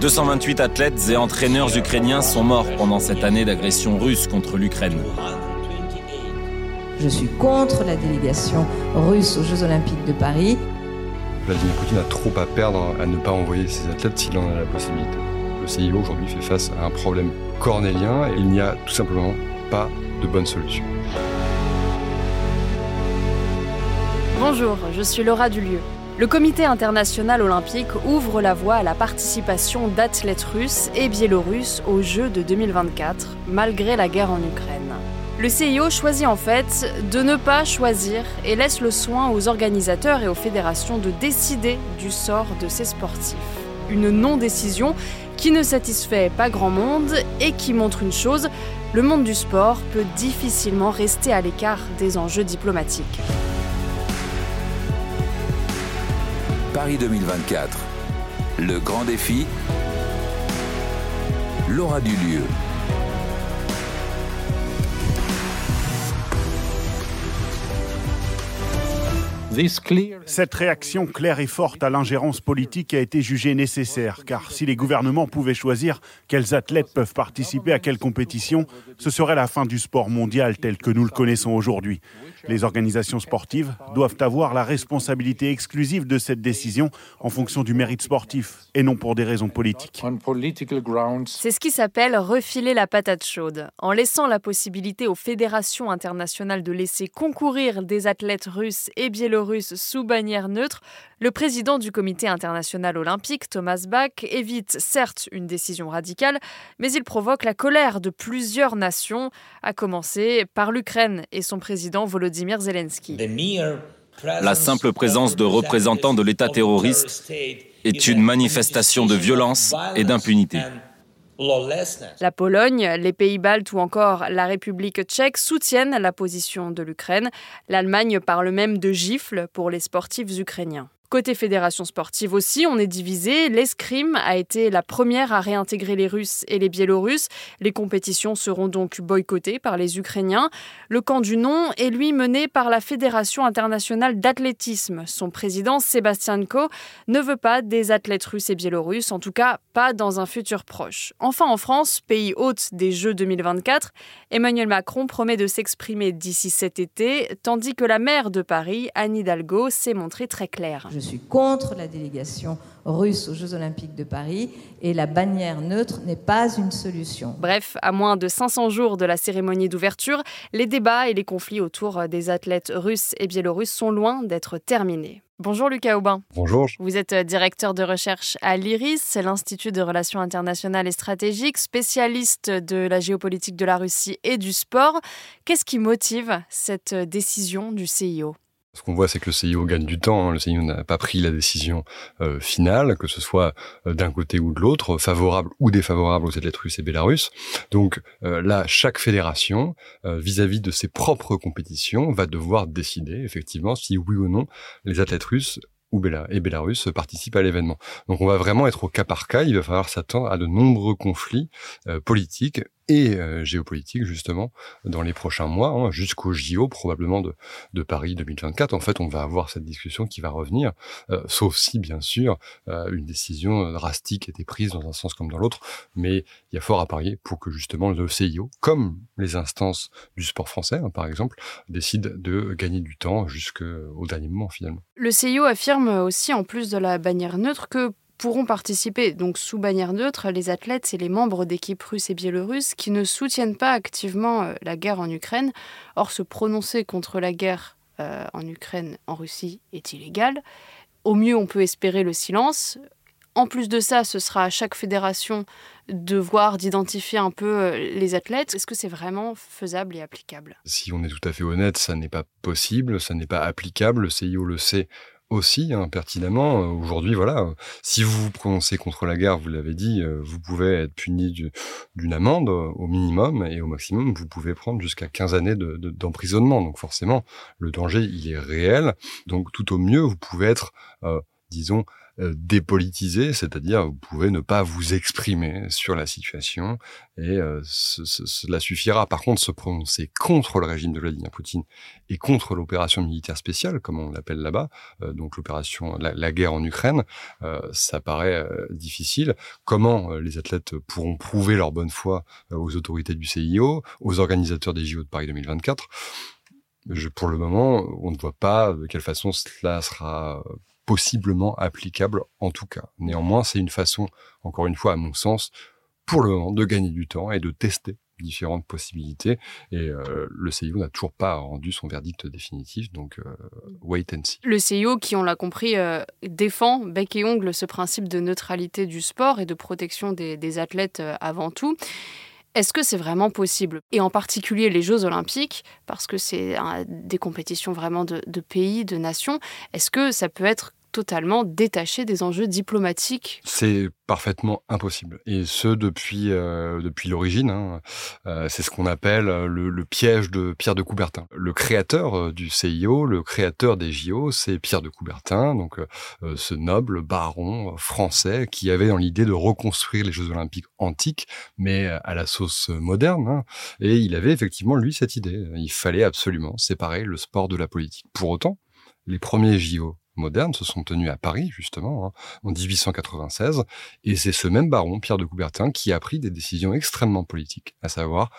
228 athlètes et entraîneurs ukrainiens sont morts pendant cette année d'agression russe contre l'Ukraine. Je suis contre la délégation russe aux Jeux Olympiques de Paris. Vladimir Poutine a trop à perdre à ne pas envoyer ses athlètes s'il en a la possibilité. Le CIO aujourd'hui fait face à un problème cornélien et il n'y a tout simplement pas de bonne solution. Bonjour, je suis Laura Dulieu. Le Comité international olympique ouvre la voie à la participation d'athlètes russes et biélorusses aux Jeux de 2024, malgré la guerre en Ukraine. Le CIO choisit en fait de ne pas choisir et laisse le soin aux organisateurs et aux fédérations de décider du sort de ces sportifs. Une non-décision qui ne satisfait pas grand monde et qui montre une chose, le monde du sport peut difficilement rester à l'écart des enjeux diplomatiques. Paris 2024. Le grand défi. Laura Dulieu. Cette réaction claire et forte à l'ingérence politique a été jugée nécessaire, car si les gouvernements pouvaient choisir quels athlètes peuvent participer à quelle compétition, ce serait la fin du sport mondial tel que nous le connaissons aujourd'hui. Les organisations sportives doivent avoir la responsabilité exclusive de cette décision en fonction du mérite sportif et non pour des raisons politiques. C'est ce qui s'appelle refiler la patate chaude. En laissant la possibilité aux fédérations internationales de laisser concourir des athlètes russes et biélorusses sous bannière neutre, le président du comité international olympique, Thomas Bach, évite certes une décision radicale, mais il provoque la colère de plusieurs nations, à commencer par l'Ukraine et son président Volodymyr Zelensky. La simple présence de représentants de l'État terroriste est une manifestation de violence et d'impunité. La Pologne, les Pays-Baltes ou encore la République tchèque soutiennent la position de l'Ukraine. L'Allemagne parle même de gifles pour les sportifs ukrainiens. Côté fédération sportive aussi, on est divisé. L'escrime a été la première à réintégrer les Russes et les Biélorusses. Les compétitions seront donc boycottées par les Ukrainiens. Le camp du non est lui mené par la Fédération internationale d'athlétisme. Son président, Sébastien Ko, ne veut pas des athlètes russes et biélorusses, en tout cas pas dans un futur proche. Enfin, en France, pays hôte des Jeux 2024, Emmanuel Macron promet de s'exprimer d'ici cet été, tandis que la maire de Paris, Anne Hidalgo, s'est montrée très claire. Je suis contre la délégation russe aux Jeux Olympiques de Paris et la bannière neutre n'est pas une solution. Bref, à moins de 500 jours de la cérémonie d'ouverture, les débats et les conflits autour des athlètes russes et biélorusses sont loin d'être terminés. Bonjour Lucas Aubin. Bonjour. Vous êtes directeur de recherche à l'IRIS, l'Institut de relations internationales et stratégiques, spécialiste de la géopolitique de la Russie et du sport. Qu'est-ce qui motive cette décision du CIO ce qu'on voit, c'est que le CIO gagne du temps. Hein. Le CIO n'a pas pris la décision euh, finale, que ce soit euh, d'un côté ou de l'autre, favorable ou défavorable aux athlètes russes et bélarusses. Donc euh, là, chaque fédération, vis-à-vis de ses propres compétitions, va devoir décider effectivement si oui ou non les athlètes russes ou et Bélarus participent à l'événement. Donc on va vraiment être au cas par cas, il va falloir s'attendre à de nombreux conflits politiques et euh, géopolitique justement dans les prochains mois, hein, jusqu'au JO probablement de, de, Paris 2024. En fait, on va avoir cette discussion qui va revenir, euh, sauf si bien sûr euh, une décision drastique était prise dans un sens comme dans l'autre. Mais il y a fort à parier pour que justement le CIO, comme les instances du sport français hein, par exemple, décident de gagner du temps jusqu'au dernier moment finalement. Le CIO affirme aussi, en plus de la bannière neutre, que pourront participer, donc sous bannière neutre, les athlètes et les membres d'équipes russes et biélorusses qui ne soutiennent pas activement euh, la guerre en Ukraine. Or, se prononcer contre la guerre euh, en Ukraine, en Russie, est illégal. Au mieux, on peut espérer le silence. En plus de ça, ce sera à chaque fédération de voir, d'identifier un peu euh, les athlètes. Est-ce que c'est vraiment faisable et applicable? Si on est tout à fait honnête, ça n'est pas possible, ça n'est pas applicable. Le CIO le sait aussi hein, pertinemment. Aujourd'hui, voilà, si vous vous prononcez contre la guerre, vous l'avez dit, euh, vous pouvez être puni d'une amende euh, au minimum et au maximum, vous pouvez prendre jusqu'à 15 années d'emprisonnement. De, Donc forcément, le danger, il est réel. Donc tout au mieux, vous pouvez être, euh, disons, euh, dépolitisé, c'est-à-dire vous pouvez ne pas vous exprimer sur la situation et euh, cela suffira. Par contre, se prononcer contre le régime de Vladimir Poutine et contre l'opération militaire spéciale, comme on l'appelle là-bas, euh, donc l'opération, la, guerre en Ukraine, ça paraît difficile. Comment les athlètes pourront prouver leur bonne foi aux autorités du CIO, aux organisateurs des JO de Paris 2024 je, pour le moment, on ne voit pas de quelle façon cela sera possiblement applicable en tout cas. Néanmoins, c'est une façon, encore une fois, à mon sens, pour le moment, de gagner du temps et de tester différentes possibilités. Et euh, le CIO n'a toujours pas rendu son verdict définitif, donc euh, wait and see. Le CIO, qui on l'a compris, euh, défend bec et ongle ce principe de neutralité du sport et de protection des, des athlètes avant tout. Est-ce que c'est vraiment possible? Et en particulier les Jeux olympiques, parce que c'est des compétitions vraiment de, pays, de nations, est-ce que ça peut être totalement détaché des enjeux diplomatiques. C'est parfaitement impossible. Et ce, depuis, euh, depuis l'origine. Hein. Euh, c'est ce qu'on appelle le, piège de Pierre de Coubertin. Le créateur euh, du CIO, le créateur des JO, c'est Pierre de Coubertin, donc ce noble baron français qui avait dans l'idée de reconstruire les Jeux olympiques antiques, mais à la sauce moderne. Hein. Et il avait effectivement, lui, cette idée. Il fallait absolument séparer le sport de la politique. Pour autant, les premiers JO modernes se sont tenus à Paris, justement, hein, en 1896, et c'est ce même baron, Pierre de Coubertin, qui a pris des décisions extrêmement politiques, à savoir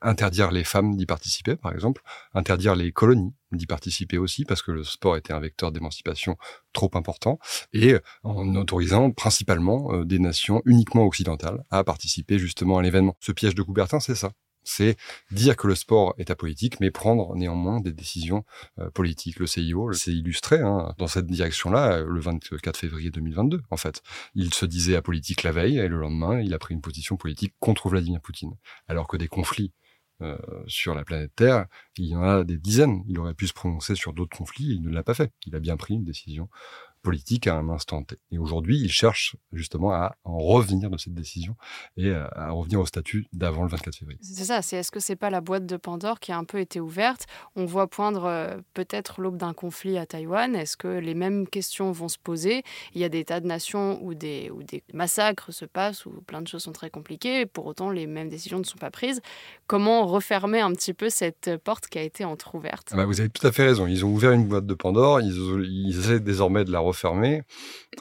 interdire les femmes d'y participer, par exemple, interdire les colonies d'y participer aussi, parce que le sport était un vecteur d'émancipation trop important, et en autorisant principalement euh, des nations uniquement occidentales à participer justement à l'événement. Ce piège de Coubertin, c'est ça c'est dire que le sport est apolitique, mais prendre néanmoins des décisions euh, politiques. Le CIO s'est illustré hein, dans cette direction-là euh, le 24 février 2022, en fait. Il se disait apolitique la veille, et le lendemain, il a pris une position politique contre Vladimir Poutine. Alors que des conflits euh, sur la planète Terre, il y en a des dizaines. Il aurait pu se prononcer sur d'autres conflits, il ne l'a pas fait. Il a bien pris une décision politique à un instant T. Et aujourd'hui, il cherche justement à en revenir de cette décision et euh, à revenir au statut d'avant le 24 février. C'est ça, c'est est-ce que c'est pas la boîte de Pandore qui a un peu été ouverte? On voit poindre euh, peut-être l'aube d'un conflit à Taïwan. Est-ce que les mêmes questions vont se poser? Il y a des tas de nations où des, où des massacres se passent, où plein de choses sont très compliquées, pour autant les mêmes décisions ne sont pas prises. Comment refermer un petit peu cette porte qui a été entr'ouverte? Ah bah Vous avez tout à fait raison. Ils ont ouvert une boîte de Pandore, ils, ils essaient désormais de la fermé.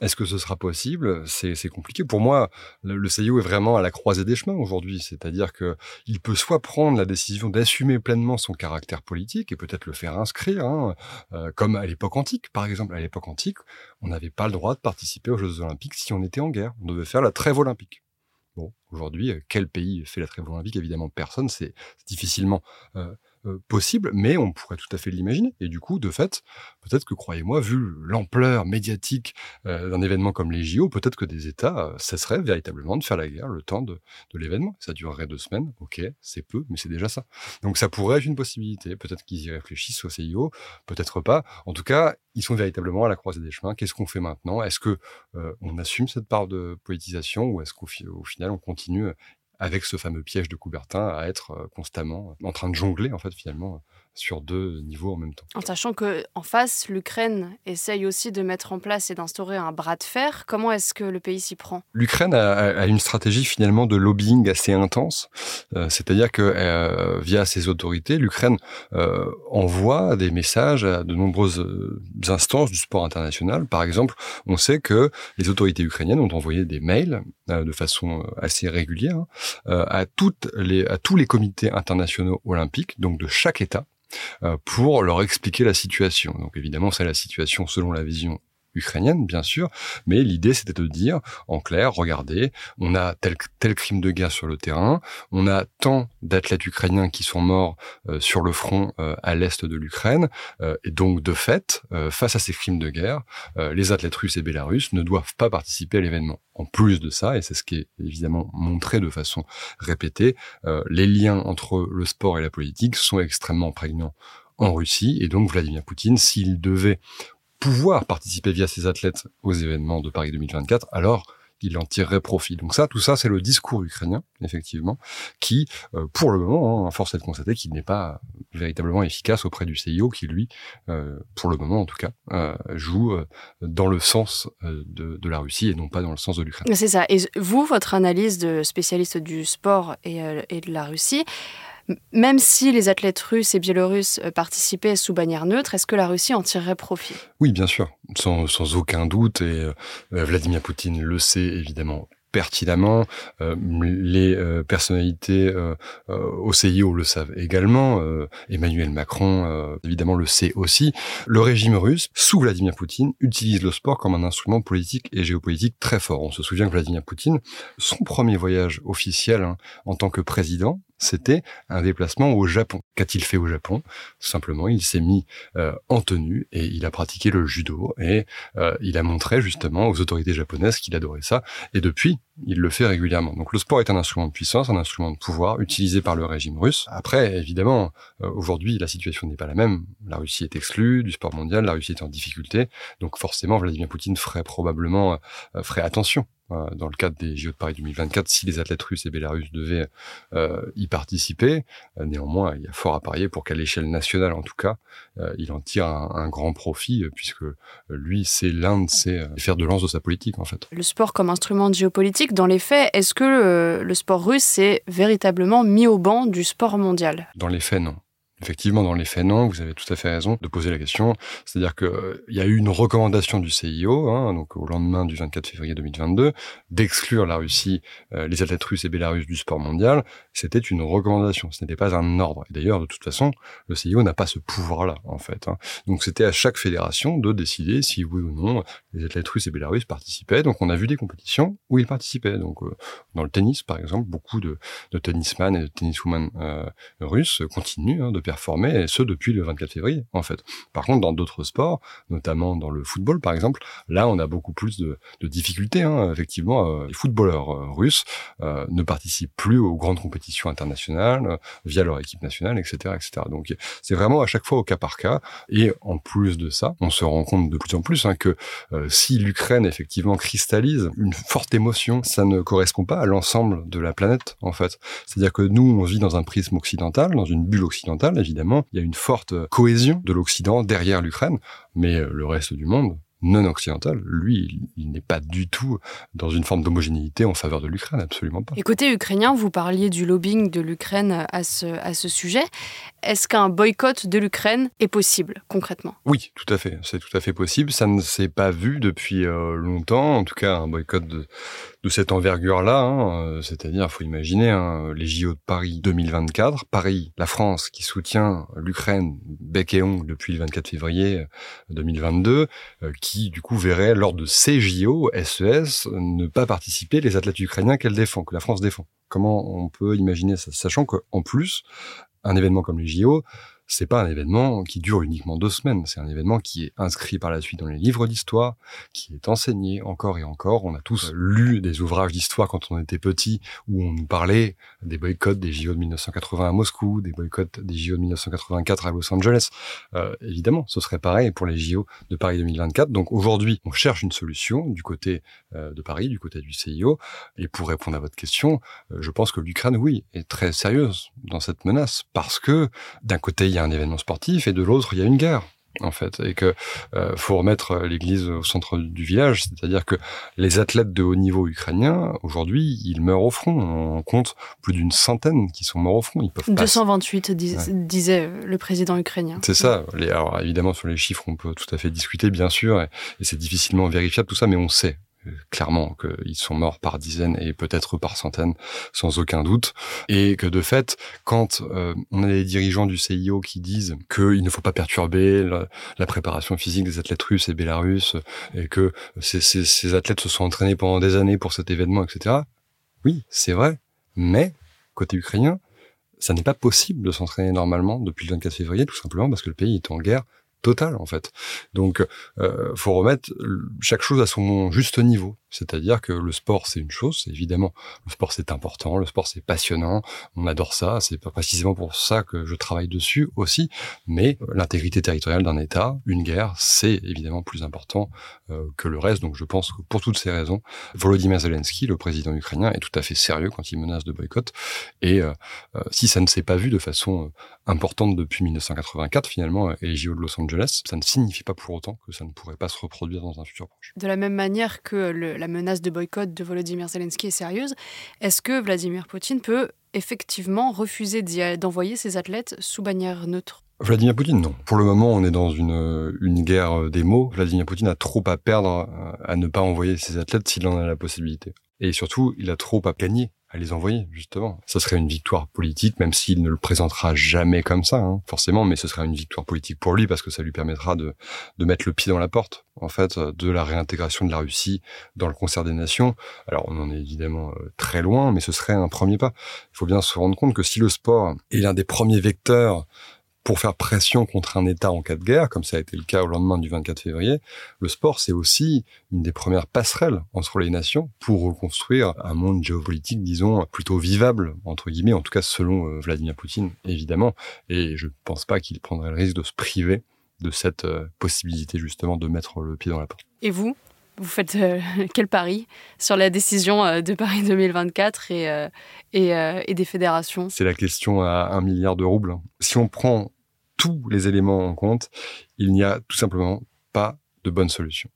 Est-ce que ce sera possible? C'est compliqué. Pour moi, le, CIO est vraiment à la croisée des chemins aujourd'hui. C'est-à-dire que il peut soit prendre la décision d'assumer pleinement son caractère politique et peut-être le faire inscrire, hein, euh, comme à l'époque antique. Par exemple, à l'époque antique, on n'avait pas le droit de participer aux Jeux Olympiques si on était en guerre. On devait faire la trêve olympique. Bon, aujourd'hui, quel pays fait la trêve olympique? Évidemment, personne. C'est difficilement euh, euh, possible, mais on pourrait tout à fait l'imaginer. Et du coup, de fait, peut-être que, croyez-moi, vu l'ampleur médiatique euh, d'un événement comme les JO, peut-être que des États euh, cesseraient véritablement de faire la guerre le temps de, l'événement. Ça durerait deux semaines, ok, c'est peu, mais c'est déjà ça. Donc ça pourrait être une possibilité. Peut-être qu'ils y réfléchissent au CIO, peut-être pas. En tout cas, ils sont véritablement à la croisée des chemins. Qu'est-ce qu'on fait maintenant? Est-ce que on assume cette part de politisation ou est-ce qu'au final on continue avec ce fameux piège de Coubertin à être euh, constamment en train de jongler en fait finalement sur deux niveaux en même temps. En sachant que en face, l'Ukraine essaye aussi de mettre en place et d'instaurer un bras de fer. Comment est-ce que le pays s'y prend? L'Ukraine a, une stratégie finalement de lobbying assez intense, euh, c'est-à-dire que euh, via ses autorités, l'Ukraine euh, envoie des messages à de nombreuses instances du sport international. Par exemple, on sait que les autorités ukrainiennes ont envoyé des mails de façon assez régulière à toutes les à tous les comités internationaux olympiques, donc de chaque État pour leur expliquer la situation. Donc évidemment, c'est la situation selon la vision ukrainienne, bien sûr, mais l'idée c'était de dire, en clair, regardez, on a tel, tel crime de guerre sur le terrain, on a tant d'athlètes ukrainiens qui sont morts euh, sur le front euh, à l'est de l'Ukraine, euh, et donc de fait, face à ces crimes de guerre, les athlètes russes et bélarusses ne doivent pas participer à l'événement. En plus de ça, et c'est ce qui est évidemment montré de façon répétée, les liens entre le sport et la politique sont extrêmement prégnants en Russie, et donc Vladimir Poutine, s'il devait pouvoir participer via ses athlètes aux événements de Paris 2024, alors qu'il en tirerait profit. Donc ça, tout ça, c'est le discours ukrainien, effectivement, qui, euh, pour le moment, hein, force est de constater qu'il n'est pas véritablement efficace auprès du CIO, qui lui, euh, pour le moment en tout cas, euh, joue dans le sens de, la Russie et non pas dans le sens de l'Ukraine. C'est ça. Et vous, votre analyse de spécialiste du sport et de la Russie, même si les athlètes russes et biélorusses euh, participaient sous bannière neutre, est-ce que la Russie en tirerait profit? Oui, bien sûr, sans, aucun doute. Et euh, Vladimir Poutine le sait évidemment pertinemment. Euh, les personnalités au CIO le savent également. Emmanuel Macron, évidemment, le sait aussi. Le régime russe, sous Vladimir Poutine, utilise le sport comme un instrument politique et géopolitique très fort. On se souvient que Vladimir Poutine, son premier voyage officiel hein, en tant que président, c'était un déplacement au Japon. Qu'a-t-il fait au Japon? Simplement, il s'est mis en tenue et il a pratiqué le judo et il a montré justement aux autorités japonaises qu'il adorait ça. Et depuis, il le fait régulièrement. Donc le sport est un instrument de puissance, un instrument de pouvoir utilisé par le régime russe. Après, évidemment, euh, aujourd'hui, la situation n'est pas la même. La Russie est exclue du sport mondial, la Russie est en difficulté. Donc forcément, Vladimir Poutine ferait probablement euh, ferait attention euh, dans le cadre des JO de Paris 2024 si les athlètes russes et bélarusses devaient euh, y participer. Euh, néanmoins, il y a fort à parier pour qu'à l'échelle nationale, en tout cas, il en tire un, grand profit, puisque lui, c'est l'un de ses fers de lance de sa politique, en fait. Le sport comme instrument de géopolitique, dans les faits, est-ce que le sport russe s'est véritablement mis au banc du sport mondial? Dans les faits, non. Effectivement, dans les faits, non, vous avez tout à fait raison de poser la question. C'est-à-dire qu'il euh, y a eu une recommandation du CIO, hein, donc au lendemain du 24 février 2022, d'exclure la Russie, euh, les athlètes russes et bélarusses du sport mondial. C'était une recommandation, ce n'était pas un ordre. Et d'ailleurs, de toute façon, le CIO n'a pas ce pouvoir-là, en fait. Hein. Donc c'était à chaque fédération de décider si oui ou non les athlètes russes et bélarusses participaient. Donc on a vu des compétitions où ils participaient. Donc euh, dans le tennis, par exemple, beaucoup de, de tennisman et de tenniswoman russes continuent hein, de performer, et ce depuis le 24 février, en fait. Par contre, dans d'autres sports, notamment dans le football, par exemple, là, on a beaucoup plus de, difficultés. Hein. Effectivement, euh, les footballeurs euh, russes euh, ne participent plus aux grandes compétitions internationales via leur équipe nationale, etc., etc. Donc, c'est vraiment à chaque fois au cas par cas. Et en plus de ça, on se rend compte de plus en plus hein, que si l'Ukraine effectivement cristallise une forte émotion, ça ne correspond pas à l'ensemble de la planète, en fait. C'est-à-dire que nous, on vit dans un prisme occidental, dans une bulle occidentale, évidemment, il y a une forte cohésion de l'Occident derrière l'Ukraine, mais euh, le reste du monde, non occidental, lui, il, n'est pas du tout dans une forme d'homogénéité en faveur de l'Ukraine, absolument pas. Et côté ukrainien, vous parliez du lobbying de l'Ukraine à ce, à ce sujet. Est-ce qu'un boycott de l'Ukraine est possible, concrètement? Oui, tout à fait. C'est tout à fait possible. Ça ne s'est pas vu depuis euh, longtemps, en tout cas un boycott de, cette envergure-là. Hein. Euh, c'est-à-dire, il faut imaginer hein, les JO de Paris 2024. Paris, la France qui soutient l'Ukraine bec et ongle depuis le 24 février 2022, euh, qui, du coup, verrait, lors de ces JO, SES, ne pas participer les athlètes ukrainiens qu'elle défend, que la France défend. Comment on peut imaginer ça, sachant qu'en plus, un événement comme les JO, c'est pas un événement qui dure uniquement deux semaines. C'est un événement qui est inscrit par la suite dans les livres d'histoire, qui est enseigné encore et encore. On a tous lu des ouvrages d'histoire quand on était petit où on nous parlait des boycotts des JO de 1980 à Moscou, des boycotts des JO de 1984 à Los Angeles. Euh, évidemment, ce serait pareil pour les JO de Paris 2024. Donc aujourd'hui, on cherche une solution du côté euh, de Paris, du côté du CIO. Et pour répondre à votre question, euh, je pense que l'Ukraine, oui, est très sérieuse dans cette menace parce que d'un côté, il y a un événement sportif et de l'autre, il y a une guerre en fait, et que euh, faut remettre l'Église au centre du village, c'est-à-dire que les athlètes de haut niveau ukrainiens aujourd'hui, ils meurent au front. On compte plus d'une centaine qui sont morts au front. Ils peuvent 228 disait le président ukrainien. C'est ça. Les, alors évidemment sur les chiffres, on peut tout à fait discuter, bien sûr, et c'est difficilement vérifiable tout ça, mais on sait clairement qu'ils sont morts par dizaines et peut-être par centaines, sans aucun doute, et que de fait, quand euh, on a des dirigeants du CIO qui disent qu'il ne faut pas perturber la, préparation physique des athlètes russes et bélarusses, et que ces, ces, ces athlètes se sont entraînés pendant des années pour cet événement, etc. Oui, c'est vrai, mais côté ukrainien, ça n'est pas possible de s'entraîner normalement depuis le 24 février, tout simplement parce que le pays est en guerre total en fait. Donc, euh, faut remettre chaque chose à son juste niveau. C'est-à-dire que le sport, c'est une chose, évidemment, le sport, c'est important, le sport, c'est passionnant, on adore ça, c'est précisément pour ça que je travaille dessus aussi, mais l'intégrité territoriale d'un État, une guerre, c'est évidemment plus important euh, que le reste. Donc je pense que pour toutes ces raisons, Volodymyr Zelensky, le président ukrainien, est tout à fait sérieux quand il menace de boycott. Et euh, euh, si ça ne s'est pas vu de façon importante depuis 1984, finalement, et les JO de Los Angeles, ça ne signifie pas pour autant que ça ne pourrait pas se reproduire dans un futur proche. De la même manière que la menace de boycott de Volodymyr Zelensky est sérieuse, est-ce que Vladimir Poutine peut effectivement refuser d'envoyer ses athlètes sous bannière neutre? Vladimir Poutine, non. Pour le moment, on est dans une, une guerre des mots. Vladimir Poutine a trop à perdre à ne pas envoyer ses athlètes s'il en a la possibilité. Et surtout, il a trop à gagner à les envoyer, justement. Ça serait une victoire politique, même s'il ne le présentera jamais comme ça, hein, forcément, mais ce serait une victoire politique pour lui parce que ça lui permettra de, de mettre le pied dans la porte, en fait, de la réintégration de la Russie dans le concert des nations. Alors, on en est évidemment euh, très loin, mais ce serait un premier pas. Il faut bien se rendre compte que si le sport est l'un des premiers vecteurs pour faire pression contre un État en cas de guerre, comme ça a été le cas au lendemain du 24 février, le sport, c'est aussi une des premières passerelles entre les nations pour reconstruire un monde géopolitique, disons, plutôt vivable, entre guillemets, en tout cas selon euh, Vladimir Poutine, évidemment. Et je ne pense pas qu'il prendrait le risque de se priver de cette euh, possibilité, justement, de mettre le pied dans la porte. Et vous? Vous faites euh, quel pari sur la décision de Paris 2024 et, et, des fédérations? C'est la question à un milliard de roubles. Si on prend tous les éléments en compte, il n'y a tout simplement pas de bonne solution.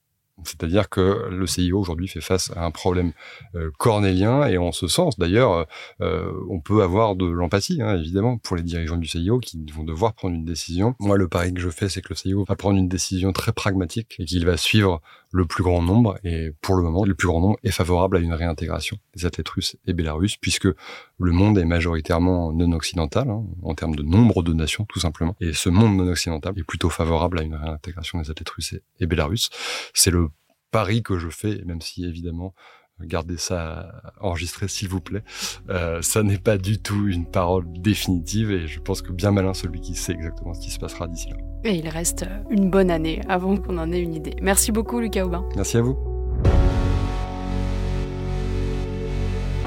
C'est-à-dire que le CIO aujourd'hui fait face à un problème euh, cornélien et en ce sens, d'ailleurs, euh, on peut avoir de l'empathie, hein, évidemment, pour les dirigeants du CIO qui vont devoir prendre une décision. Moi, le pari que je fais, c'est que le CIO va prendre une décision très pragmatique et qu'il va suivre le plus grand nombre. Et pour le moment, le plus grand nombre est favorable à une réintégration des athlètes russes et bélarusses, puisque le monde est majoritairement non occidental hein, en termes de nombre de nations, tout simplement. Et ce monde non occidental est plutôt favorable à une réintégration des athlètes russes et, et bélarusses. C'est le pari que je fais, même si évidemment, gardez ça enregistré s'il vous plaît, euh, ça n'est pas du tout une parole définitive et je pense que bien malin celui qui sait exactement ce qui se passera d'ici là. Et il reste une bonne année avant qu'on en ait une idée. Merci beaucoup Lucas Aubin. Merci à vous.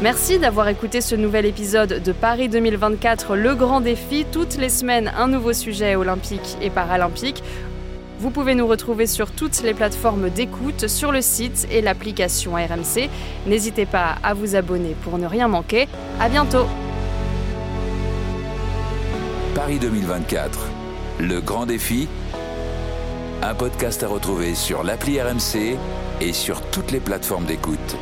Merci d'avoir écouté ce nouvel épisode de Paris 2024, le grand défi. Toutes les semaines, un nouveau sujet olympique et paralympique. Vous pouvez nous retrouver sur toutes les plateformes d'écoute, sur le site et l'application RMC. N'hésitez pas à vous abonner pour ne rien manquer. À bientôt. Paris 2024, le grand défi. Un podcast à retrouver sur l'appli RMC et sur toutes les plateformes d'écoute.